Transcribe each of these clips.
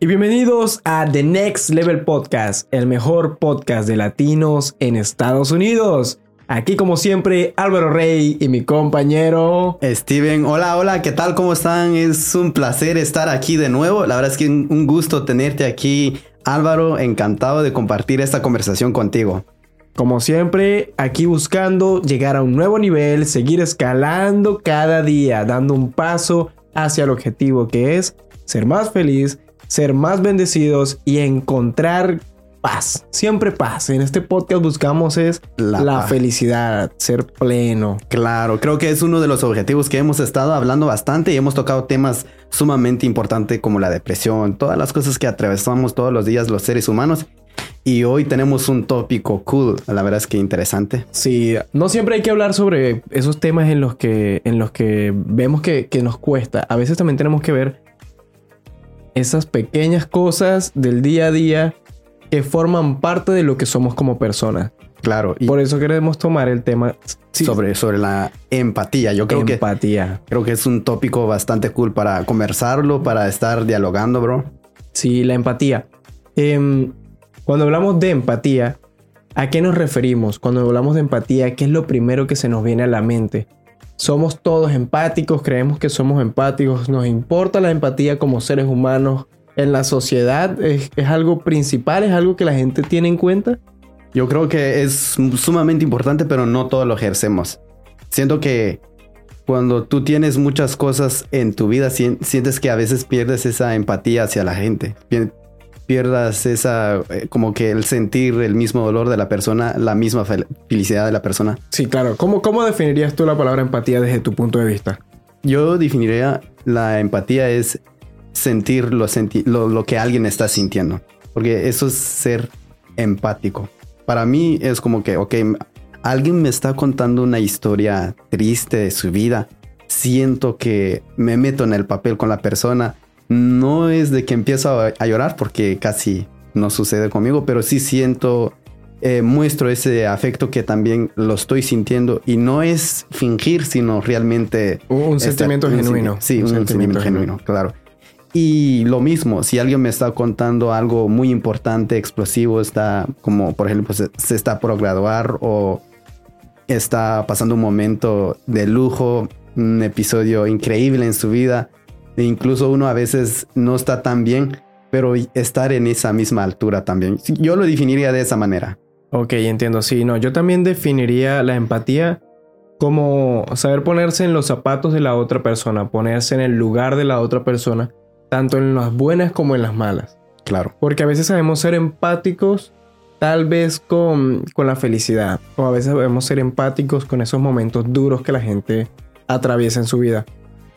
Y bienvenidos a The Next Level Podcast, el mejor podcast de latinos en Estados Unidos. Aquí como siempre Álvaro Rey y mi compañero Steven. Hola, hola, ¿qué tal? ¿Cómo están? Es un placer estar aquí de nuevo. La verdad es que un gusto tenerte aquí, Álvaro. Encantado de compartir esta conversación contigo. Como siempre, aquí buscando llegar a un nuevo nivel, seguir escalando cada día, dando un paso hacia el objetivo que es ser más feliz, ser más bendecidos y encontrar paz. Siempre paz. En este podcast buscamos es la, felicidad, ser pleno. Claro, creo que es uno de los objetivos que hemos estado hablando bastante y hemos tocado temas sumamente importantes como la depresión, todas las cosas que atravesamos todos los días los seres humanos. Y hoy tenemos un tópico cool, la verdad es que interesante. Sí, no siempre hay que hablar sobre esos temas en los que, en los que vemos que, que nos cuesta. A veces también tenemos que ver esas pequeñas cosas del día a día que forman parte de lo que somos como personas. Claro. Y Por eso queremos tomar el tema sobre, sobre la empatía. Yo creo empatía. que creo que es un tópico bastante cool para conversarlo, para estar dialogando, bro. Sí, la empatía. Em, cuando hablamos de empatía, ¿a qué nos referimos? Cuando hablamos de empatía, ¿qué es lo primero que se nos viene a la mente? Somos todos empáticos, creemos que somos empáticos, nos importa la empatía como seres humanos en la sociedad, es, algo principal, es algo que la gente tiene en cuenta. Yo creo que es sumamente importante, pero no todo lo ejercemos. Siento que cuando tú tienes muchas cosas en tu vida, sientes que a veces pierdes esa empatía hacia la gente pierdas esa, eh, como que el sentir el mismo dolor de la persona, la misma felicidad de la persona. Sí, claro. ¿Cómo, ¿Cómo definirías tú la palabra empatía desde tu punto de vista? Yo definiría la empatía es sentir lo, lo, lo, que alguien está sintiendo. Porque eso es ser empático. Para mí es como que, ok, alguien me está contando una historia triste de su vida. Siento que me meto en el papel con la persona no es de que empiezo a, llorar porque casi no sucede conmigo, pero sí siento, eh, muestro ese afecto que también lo estoy sintiendo y no es fingir, sino realmente... Un sentimiento genuino. Sí, un, sentimiento, genuino, claro. Y lo mismo, si alguien me está contando algo muy importante, explosivo, está como, por ejemplo, se, se está por graduar o está pasando un momento de lujo, un episodio increíble en su vida, e incluso uno a veces no está tan bien, pero estar en esa misma altura también. Yo lo definiría de esa manera. Ok, entiendo. Sí, no, yo también definiría la empatía como saber ponerse en los zapatos de la otra persona, ponerse en el lugar de la otra persona, tanto en las buenas como en las malas. Claro. Porque a veces sabemos ser empáticos tal vez con, con la felicidad, o a veces sabemos ser empáticos con esos momentos duros que la gente atraviesa en su vida.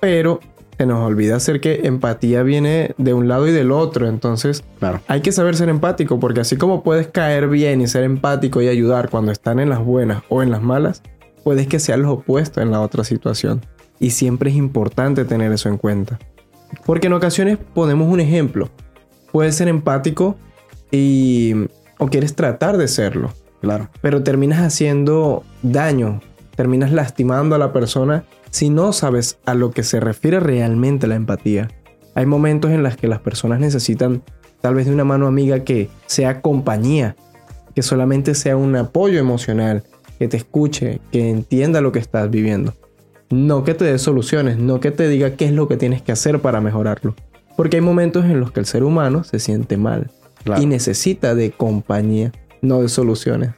Pero se nos olvida hacer que empatía viene de un lado y del otro. Entonces, claro. hay que saber ser empático, porque así como puedes caer bien y ser empático y ayudar cuando están en las buenas o en las malas, puedes que sea lo opuesto en la otra situación. Y siempre es importante tener eso en cuenta. Porque en ocasiones ponemos un ejemplo. Puedes ser empático y o quieres tratar de serlo. Claro. Pero terminas haciendo daño, terminas lastimando a la persona si no sabes a lo que se refiere realmente la empatía. Hay momentos en los que las personas necesitan tal vez de una mano amiga que sea compañía, que solamente sea un apoyo emocional, que te escuche, que entienda lo que estás viviendo. No que te dé soluciones, no que te diga qué es lo que tienes que hacer para mejorarlo. Porque hay momentos en los que el ser humano se siente mal y necesita de compañía, no de soluciones.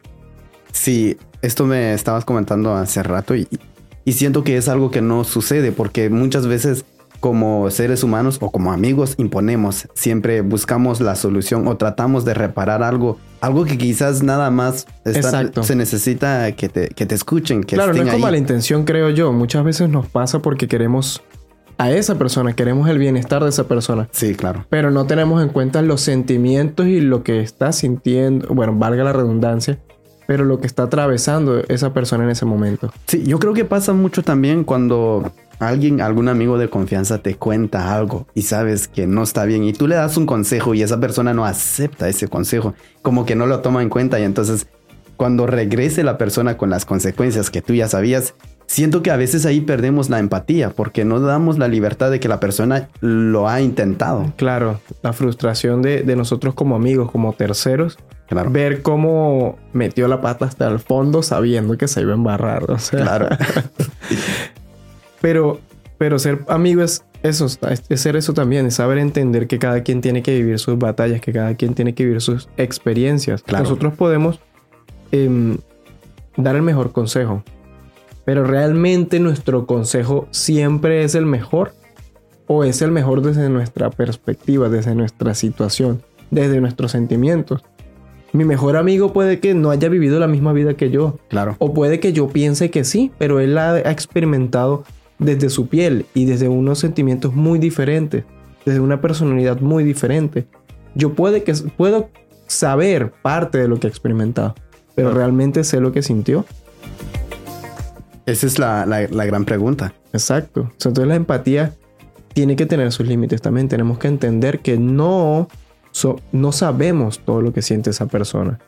Sí, esto me estabas comentando hace rato y, y siento que es algo que no sucede porque muchas veces como seres humanos o como amigos imponemos, siempre buscamos la solución o tratamos de reparar algo, algo que quizás nada más se necesita que te, que te escuchen. Que claro, no es como la intención, creo yo. Muchas veces nos pasa porque queremos a esa persona, queremos el bienestar de esa persona. Sí, claro. Pero no tenemos en cuenta los sentimientos y lo que está sintiendo, bueno, valga la redundancia, pero lo que está atravesando esa persona en ese momento. Sí, yo creo que pasa mucho también cuando alguien, algún amigo de confianza te cuenta algo y sabes que no está bien y tú le das un consejo y esa persona no acepta ese consejo, como que no lo toma en cuenta y entonces cuando regrese la persona con las consecuencias que tú ya sabías, siento que a veces ahí perdemos la empatía porque no damos la libertad de que la persona lo ha intentado. Claro, la frustración de, de nosotros como amigos, como terceros, Claro. ver cómo metió la pata hasta el fondo sabiendo que se iba a embarrar. O sea, Claro. pero, pero ser amigo es eso, es ser eso también, es saber entender que cada quien tiene que vivir sus batallas, que cada quien tiene que vivir sus experiencias. Claro. Nosotros podemos em, dar el mejor consejo, pero realmente nuestro consejo siempre es el mejor o es el mejor desde nuestra perspectiva, desde nuestra situación, desde nuestros sentimientos. Mi mejor amigo puede que no haya vivido la misma vida que yo, Claro. o puede que yo piense que sí, pero él ha, ha experimentado desde su piel y desde unos sentimientos muy diferentes, desde una personalidad muy diferente. Yo puede que, puedo saber parte de lo que ha experimentado, pero Claro. realmente sé lo que sintió. Esa es la, la- la gran pregunta. Exacto. Entonces la empatía tiene que tener sus límites también. Tenemos que entender que no, no sabemos todo lo que siente esa persona.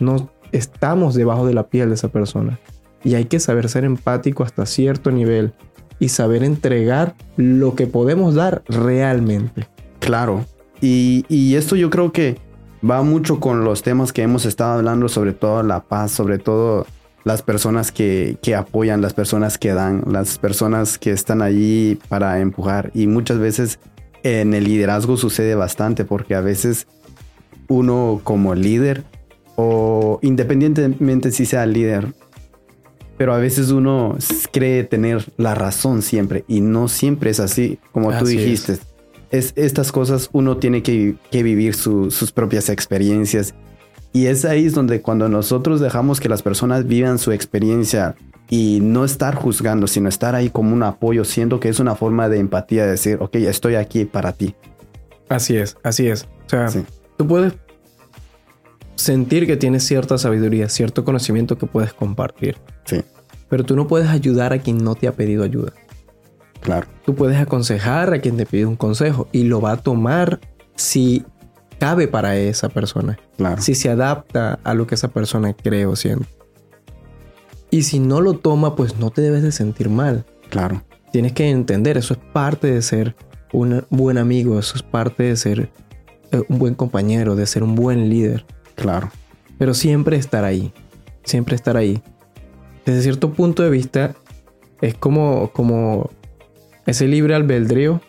No estamos debajo de la piel de esa persona. Y hay que saber ser empático hasta cierto nivel y saber entregar lo que podemos dar realmente. Claro. Y, y esto yo creo que va mucho con los temas que hemos estado hablando, sobre todo la paz, sobre todo las personas que, que apoyan, las personas que dan, las personas que están allí para empujar. Y muchas veces en el liderazgo sucede bastante porque a veces uno como líder o independientemente si sea líder, pero a veces uno cree tener la razón siempre y no siempre es así, como tú es. dijiste. Es. estas cosas uno tiene que, que vivir su- sus propias experiencias y es ahí es donde cuando nosotros dejamos que las personas vivan su experiencia y no estar juzgando, sino estar ahí como un apoyo, siendo que es una forma de empatía, de decir, ok, estoy aquí para ti. Así es, así es. O sea, Sí. tú puedes sentir que tienes cierta sabiduría, cierto conocimiento que puedes compartir, Sí, pero tú no puedes ayudar a quien no te ha pedido ayuda. claro, Tú puedes aconsejar a quien te pide un consejo y lo va a tomar si cabe para esa persona, claro. si se adapta a lo que esa persona cree o siente. Y si no lo toma, pues no te debes de sentir mal. Claro, Tienes que entender, eso es parte de ser un buen amigo, eso es parte de ser eh, un buen compañero, de ser un buen líder. claro. Pero siempre estar ahí, siempre estar ahí. Desde cierto punto de vista, es como, como ese libre albedrío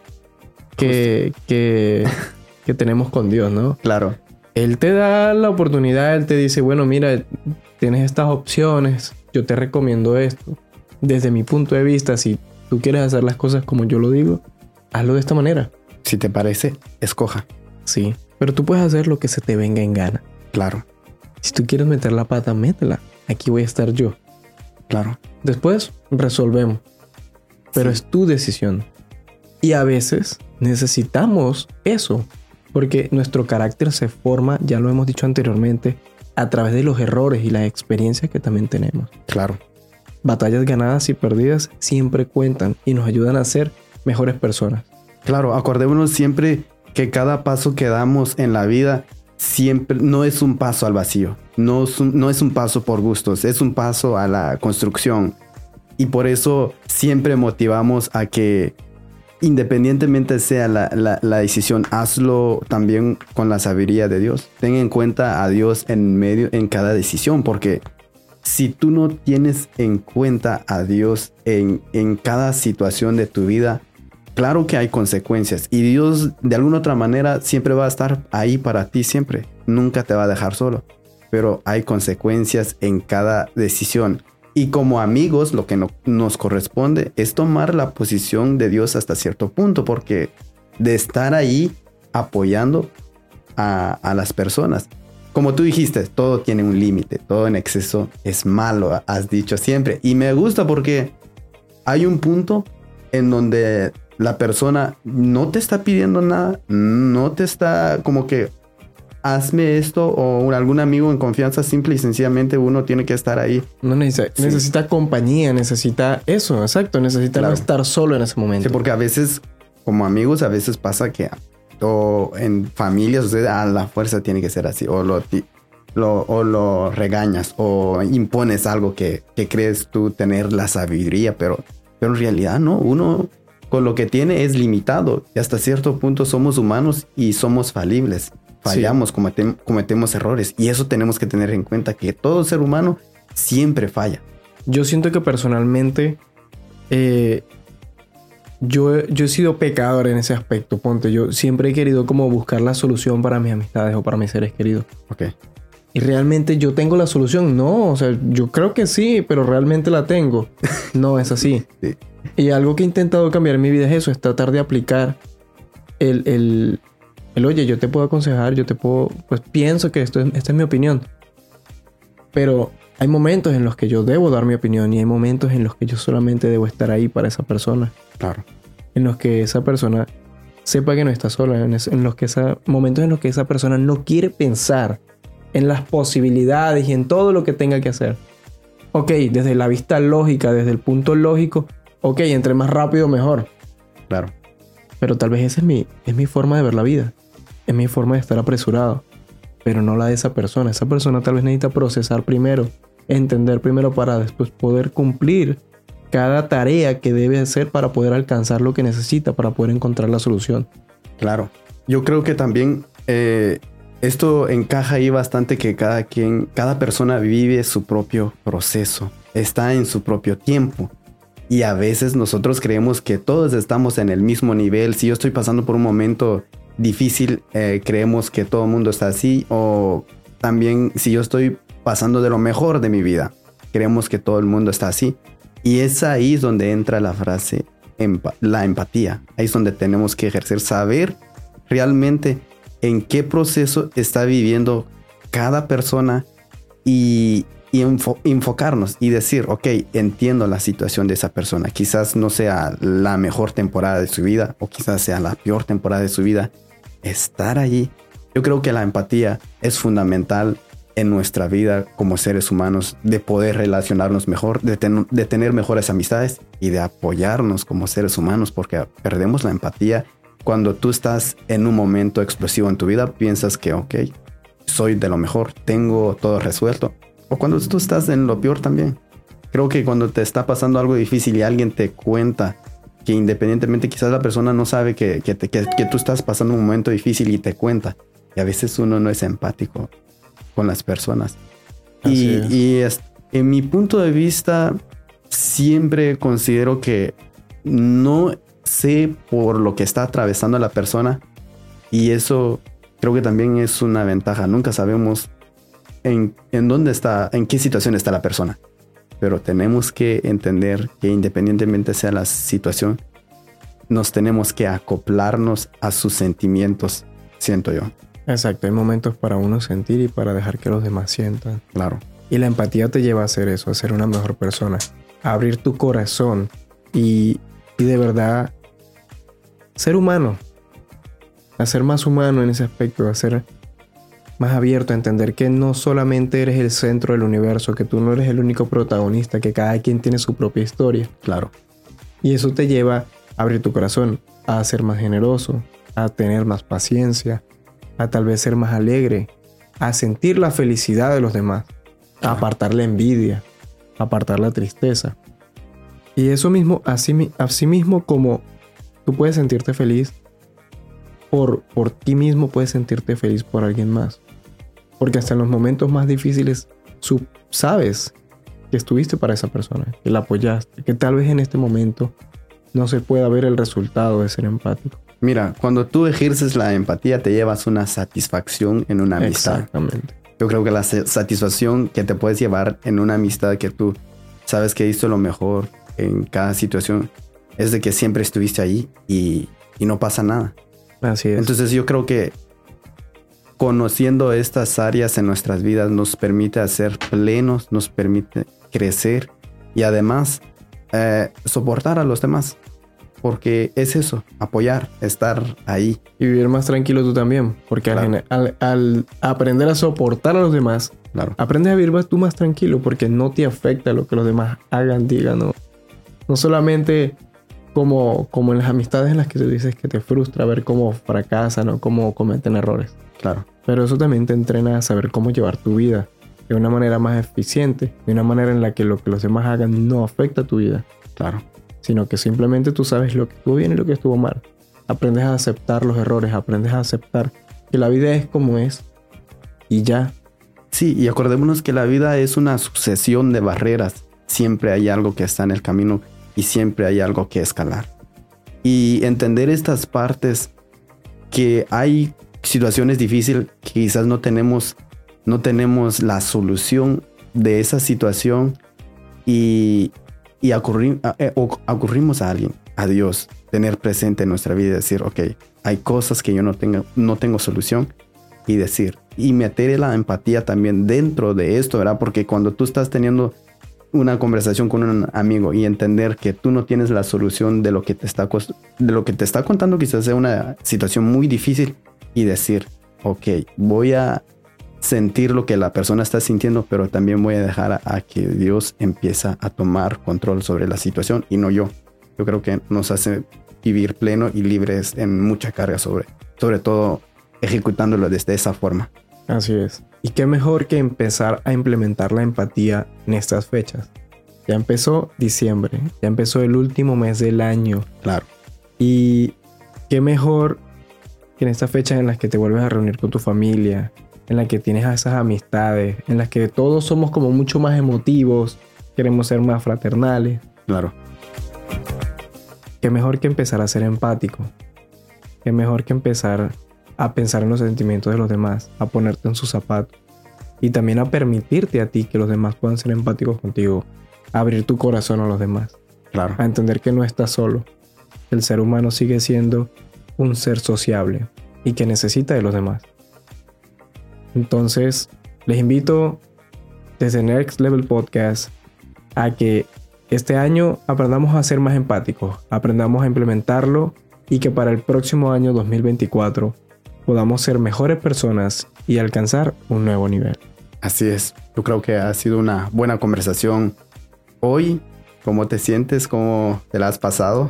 que, que, que tenemos con Dios, ¿no? Claro, Él te da la oportunidad, Él te dice, bueno, mira, tienes estas opciones, yo te recomiendo esto. Desde mi punto de vista, si tú quieres hacer las cosas como yo lo digo, hazlo de esta manera. si te parece, escoja. Sí, pero tú puedes hacer lo que se te venga en gana. Claro, Si tú quieres meter la pata, métela. Aquí voy a estar yo. claro. Después resolvemos. Pero Sí. es tu decisión. Y a veces necesitamos eso. Porque nuestro carácter se forma, ya lo hemos dicho anteriormente, a través de los errores y las experiencias que también tenemos. Claro, Batallas ganadas y perdidas siempre cuentan y nos ayudan a ser mejores personas. claro. Acordémonos siempre que cada paso que damos en la vida siempre no es un paso al vacío, no es un, no es un paso por gustos, es un paso a la construcción. Y por eso siempre motivamos a que independientemente sea la, la- decisión, hazlo también con la sabiduría de Dios. Ten en cuenta a Dios en medio, en cada decisión, porque si tú no tienes en cuenta a Dios en, en cada situación de tu vida, claro que hay consecuencias y Dios de alguna otra manera siempre va a estar ahí para ti, siempre. Nunca te va a dejar solo, pero hay consecuencias en cada decisión. Y como amigos, lo que no- nos corresponde es tomar la posición de Dios hasta cierto punto, porque de estar ahí apoyando a, a las personas. Como tú dijiste, todo tiene un límite, todo en exceso es malo, has dicho siempre. Y me gusta porque hay un punto en donde la persona no te está pidiendo nada, no te está como que hazme esto o un- algún amigo en confianza, simple y sencillamente uno tiene que estar ahí. No necesita, Sí. necesita compañía, necesita eso, exacto. Necesita no estar solo en ese momento. Sí, porque a veces, como amigos, a veces pasa que o en familias, o sea, a la fuerza tiene que ser así, o lo, lo, o lo regañas o impones algo que, que crees tú tener la sabiduría, pero, pero en realidad no, uno con lo que tiene es limitado y hasta cierto punto somos humanos y somos falibles. Fallamos, cometemos errores y eso tenemos que tener en cuenta que todo ser humano siempre falla. Yo siento que personalmente eh, yo, yo he sido pecador en ese aspecto, ponte. Yo siempre he querido como buscar la solución para mis amistades o para mis seres queridos. Ok. Y realmente yo tengo la solución. No, o sea, yo creo que sí, pero realmente la tengo. No es así. sí. Y algo que he intentado cambiar en mi vida es eso, es tratar de aplicar el, el, el oye, yo te puedo aconsejar, yo te puedo, pues pienso que esto, esta es mi opinión. Pero hay momentos en los que yo debo dar mi opinión y hay momentos en los que yo solamente debo estar ahí para esa persona. Claro. En los que esa persona sepa que no está sola, en, en los que esa, momentos en los que esa persona no quiere pensar en las posibilidades y en todo lo que tenga que hacer. Ok, desde la vista lógica, desde el punto lógico, ok, entre más rápido mejor. Claro. Pero tal vez esa es mi, es mi forma de ver la vida. Es mi forma de estar apresurado. Pero no la de esa persona. Esa persona tal vez necesita procesar primero, entender primero para después poder cumplir cada tarea que debe hacer para poder alcanzar lo que necesita, para poder encontrar la solución. Claro. Yo creo que también eh, esto encaja ahí bastante que cada quien, cada persona vive su propio proceso, está en su propio tiempo. Y a veces nosotros creemos que todos estamos en el mismo nivel. Si yo estoy pasando por un momento difícil, eh, creemos que todo el mundo está así. O también si yo estoy pasando de lo mejor de mi vida, creemos que todo el mundo está así. Y es ahí donde entra la frase, la empatía. Ahí es donde tenemos que ejercer, saber realmente en qué proceso está viviendo cada persona y, y enfocarnos y decir, ok, entiendo la situación de esa persona. Quizás no sea la mejor temporada de su vida o quizás sea la peor temporada de su vida. Estar allí. Yo creo que la empatía es fundamental en nuestra vida como seres humanos, de poder relacionarnos mejor, de, de tener mejores amistades y de apoyarnos como seres humanos, porque perdemos la empatía cuando tú estás en un momento explosivo en tu vida, piensas que, ok, soy de lo mejor, tengo todo resuelto. O cuando tú estás en lo peor también. Creo que cuando te está pasando algo difícil y alguien te cuenta que independientemente quizás la persona no sabe que, que, tú estás pasando un momento difícil y te cuenta. Y a veces uno no es empático con las personas. y, en mi punto de vista, siempre considero que no sé por lo que está atravesando la persona. Y eso creo que también es una ventaja. Nunca sabemos en, dónde está, en qué situación está la persona. Pero tenemos que entender que independientemente sea la situación, nos tenemos que acoplarnos a sus sentimientos, siento yo. Exacto, hay momentos para uno sentir y para dejar que los demás sientan. Claro. Y la empatía te lleva a hacer eso, a ser una mejor persona, a abrir tu corazón y, y de verdad ser humano, a ser más humano en ese aspecto, a ser más abierto a entender que no solamente eres el centro del universo, que tú no eres el único protagonista, que cada quien tiene su propia historia. Claro. Y eso te lleva a abrir tu corazón, a ser más generoso, a tener más paciencia, a tal vez ser más alegre, a sentir la felicidad de los demás, a apartar la envidia, a apartar la tristeza. Y eso mismo, así, así mismo como tú puedes sentirte feliz por, por ti mismo, puedes sentirte feliz por alguien más. Porque hasta en los momentos más difíciles sabes que estuviste para esa persona, que la apoyaste, que tal vez en este momento no se pueda ver el resultado de ser empático. Mira, cuando tú ejerces la empatía te llevas una satisfacción en una amistad. Exactamente. Yo creo que la satisfacción que te puedes llevar en una amistad que tú sabes que hizo lo mejor en cada situación es de que siempre estuviste ahí y, y no pasa nada. Así es. Entonces yo creo que conociendo estas áreas en nuestras vidas nos permite hacer plenos, nos permite crecer y además eh, soportar a los demás. Porque es eso, apoyar, estar ahí. Y vivir más tranquilo tú también. Porque al, aprender a soportar a los demás, claro. aprendes a vivir tú más tranquilo porque no te afecta lo que los demás hagan, digan. No, no solamente como, en las amistades en las que tú dices que te frustra ver cómo fracasan o cómo cometen errores. Claro. Pero eso también te entrena a saber cómo llevar tu vida de una manera más eficiente, de una manera en la que lo que los demás hagan no afecta a tu vida. Claro. Sino que simplemente tú sabes lo que estuvo bien y lo que estuvo mal. Aprendes a aceptar los errores, aprendes a aceptar que la vida es como es y ya. Sí, y acordémonos que la vida es una sucesión de barreras. Siempre hay algo que está en el camino y siempre hay algo que escalar. Y entender estas partes que hay situaciones difíciles quizás no tenemos no tenemos la solución de esa situación y, y eh, ocurrimos a alguien, a Dios, tener presente en nuestra vida y decir, ok, hay cosas que yo no tengo, no tengo solución y decir, y meter la empatía también dentro de esto, ¿verdad? Porque cuando tú estás teniendo una conversación con un amigo y entender que tú no tienes la solución de lo que te está, de lo que te está contando, quizás sea una situación muy difícil y decir, ok, voy a sentir lo que la persona está sintiendo, pero también voy a dejar a, que Dios empieza a tomar control sobre la situación y no yo. Yo creo que nos hace vivir pleno y libres en mucha carga sobre, sobre todo ejecutándolo desde esa forma. Así es. Y qué mejor que empezar a implementar la empatía en estas fechas. Ya empezó diciembre, ya empezó el último mes del año. Claro. Y qué mejor que en estas fechas en las que te vuelves a reunir con tu familia, en la que tienes a esas amistades, en las que todos somos como mucho más emotivos, queremos ser más fraternales. Claro. Qué mejor que empezar a ser empático. Qué mejor que empezar a pensar en los sentimientos de los demás, a ponerte en sus zapatos y también a permitirte a ti que los demás puedan ser empáticos contigo, a abrir tu corazón a los demás. Claro. A entender que no estás solo. El ser humano sigue siendo un ser sociable y que necesita de los demás. Entonces, les invito desde Next Level Podcast a que este año aprendamos a ser más empáticos, aprendamos a implementarlo y que para el próximo año 2024 podamos ser mejores personas y alcanzar un nuevo nivel. Así es, yo creo que ha sido una buena conversación hoy. ¿Cómo te sientes? ¿Cómo te la has pasado?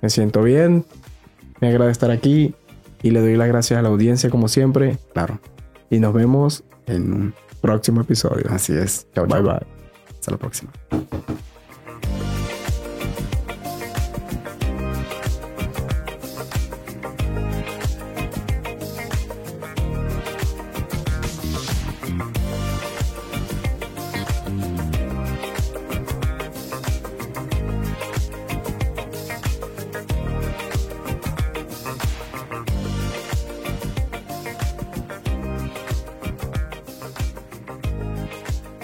Me siento bien, me agrada estar aquí y le doy las gracias a la audiencia como siempre. Claro. Y nos vemos en un próximo episodio. Así es. Chao, bye bye. Hasta la próxima.